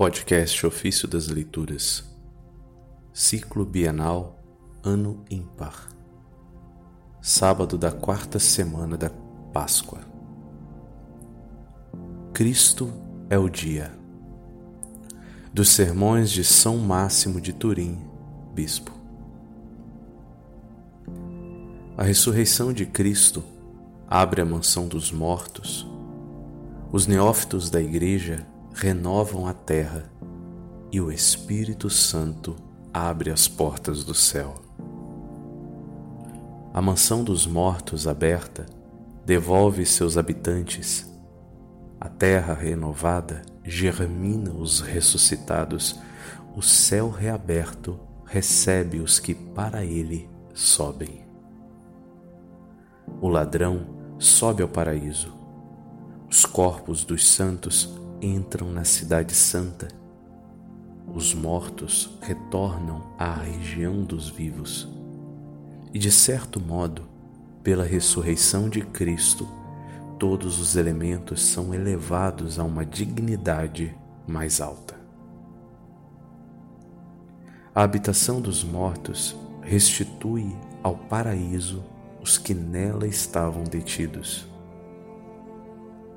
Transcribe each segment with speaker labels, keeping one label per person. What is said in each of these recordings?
Speaker 1: Podcast Ofício das Leituras, Ciclo Bienal, Ano Ímpar, Sábado da quarta semana da Páscoa. Cristo é o dia. Dos Sermões de São Máximo de Turim, Bispo. A ressurreição de Cristo abre a mansão dos mortos. Os neófitos da Igreja renovam a terra e o Espírito Santo abre as portas do céu. A mansão dos mortos aberta devolve seus habitantes. A terra renovada germina os ressuscitados. O céu reaberto recebe os que para ele sobem. O ladrão sobe ao paraíso. Os corpos dos santos entram na Cidade Santa. Os mortos retornam à região dos vivos. E de certo modo, pela ressurreição de Cristo, todos os elementos são elevados a uma dignidade mais alta. A habitação dos mortos restitui ao paraíso os que nela estavam detidos.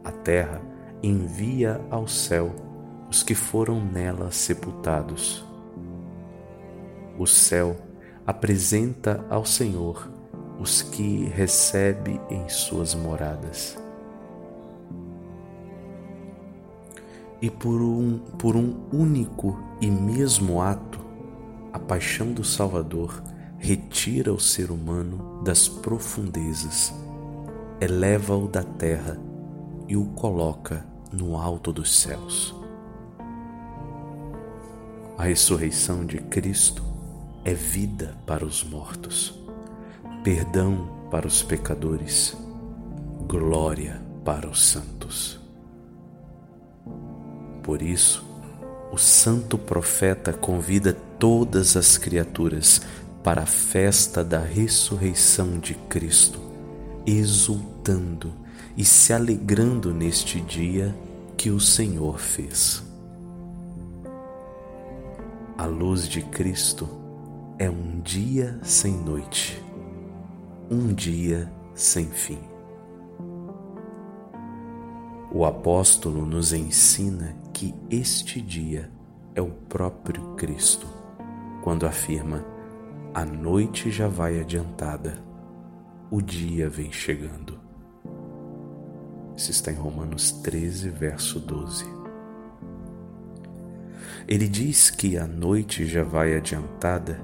Speaker 1: A terra envia ao céu os que foram nela sepultados. O céu apresenta ao Senhor os que recebe em suas moradas. E por um, por um único e mesmo ato, a paixão do Salvador retira o ser humano das profundezas, eleva-o da terra e o coloca no alto dos céus. A ressurreição de Cristo é vida para os mortos, perdão para os pecadores, glória para os santos. Por isso, o santo profeta convida todas as criaturas para a festa da ressurreição de Cristo, exultando e se alegrando neste dia que o Senhor fez. A luz de Cristo é um dia sem noite, um dia sem fim. O apóstolo nos ensina que este dia é o próprio Cristo, quando afirma: a noite já vai adiantada, o dia vem chegando. Isso está em Romanos 13, verso 12. Ele diz que a noite já vai adiantada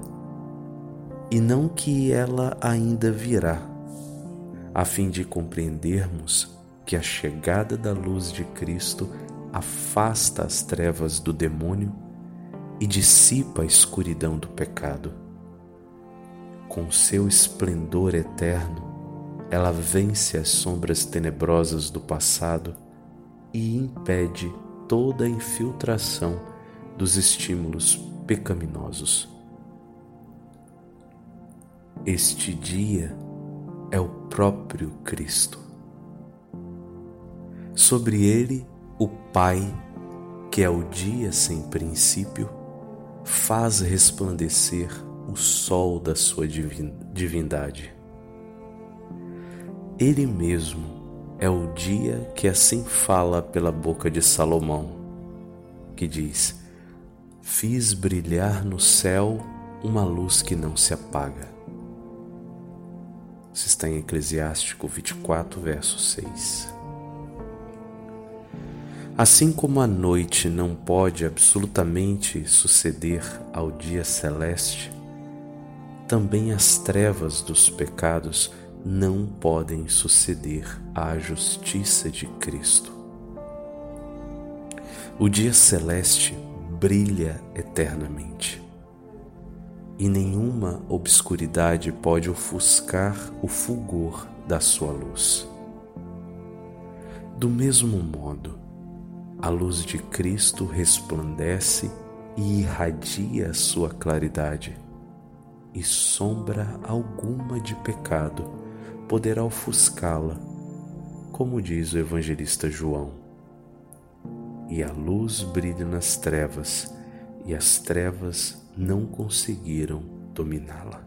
Speaker 1: e não que ela ainda virá, a fim de compreendermos que a chegada da luz de Cristo afasta as trevas do demônio e dissipa a escuridão do pecado. Com seu esplendor eterno, ela vence as sombras tenebrosas do passado e impede toda a infiltração dos estímulos pecaminosos. Este dia é o próprio Cristo. Sobre ele, o Pai, que é o dia sem princípio, faz resplandecer o sol da sua divindade. Ele mesmo é o dia que assim fala pela boca de Salomão, que diz: Fiz brilhar no céu uma luz que não se apaga. Isso está em Eclesiástico 24, verso 6. Assim como a noite não pode absolutamente suceder ao dia celeste, também as trevas dos pecados não podem suceder à justiça de Cristo. O dia celeste brilha eternamente e nenhuma obscuridade pode ofuscar o fulgor da sua luz. Do mesmo modo, a luz de Cristo resplandece e irradia sua claridade, e sombra alguma de pecado poderá ofuscá-la, como diz o evangelista João. e a luz brilha nas trevas, e as trevas não conseguiram dominá-la.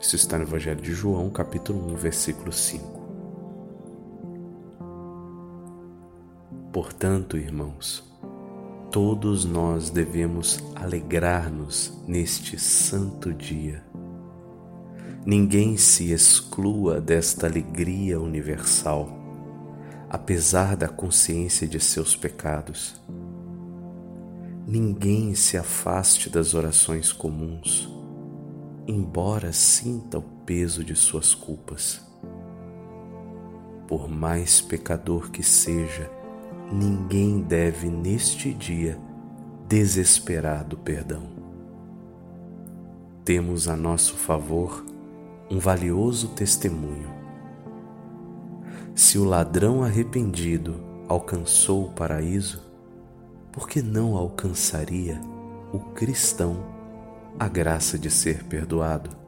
Speaker 1: Isso está no Evangelho de João, capítulo 1, versículo 5. Portanto, irmãos, todos nós devemos alegrar-nos neste santo dia. Ninguém se exclua desta alegria universal, apesar da consciência de seus pecados. Ninguém se afaste das orações comuns embora sinta o peso de suas culpas. Por mais pecador que seja, ninguém deve neste dia desesperar do perdão. Temos a nosso favor um valioso testemunho. Se o ladrão arrependido alcançou o paraíso, por que não alcançaria o cristão a graça de ser perdoado.